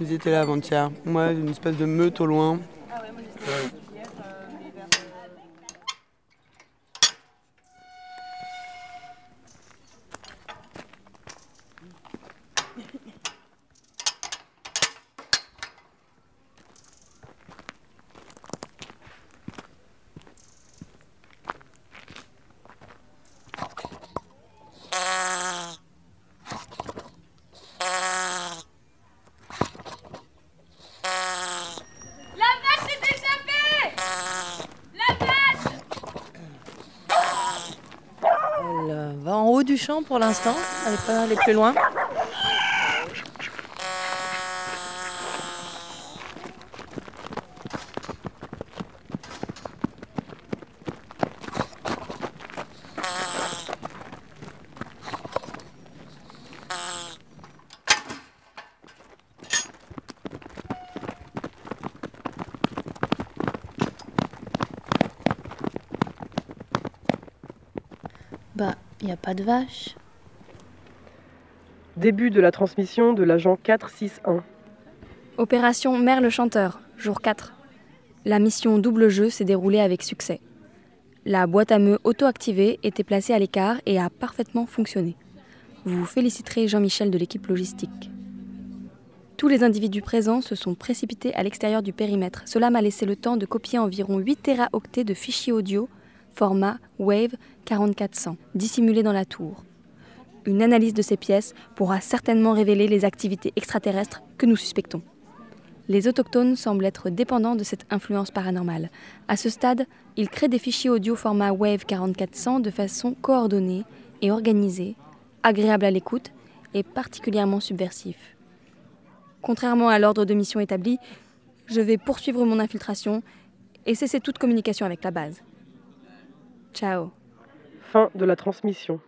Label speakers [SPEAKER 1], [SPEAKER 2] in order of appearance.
[SPEAKER 1] Ils étaient là avant-hier. Ouais, une espèce de meute au loin.
[SPEAKER 2] La
[SPEAKER 3] en haut du champ pour l'instant. Elle pas allée plus loin. Il n'y a pas de vache.
[SPEAKER 4] Début de la transmission de l'agent 461.
[SPEAKER 5] Opération Mère le chanteur, jour 4. La mission double jeu s'est déroulée avec succès. La boîte à meux auto-activée était placée à l'écart et a parfaitement fonctionné. Vous féliciterez Jean-Michel de l'équipe logistique. Tous les individus présents se sont précipités à l'extérieur du périmètre. Cela m'a laissé le temps de copier environ 8 téraoctets de fichiers audio format Wave 4400 dissimulés dans la tour. Une analyse de ces pièces pourra certainement révéler les activités extraterrestres que nous suspectons. Les autochtones semblent être dépendants de cette influence paranormale. À ce stade, ils créent des fichiers audio format Wave 4400 de façon coordonnée et organisée, agréable à l'écoute et particulièrement subversif. Contrairement à l'ordre de mission établi, je vais poursuivre mon infiltration et cesser toute communication avec la base. Ciao.
[SPEAKER 4] Fin de la transmission.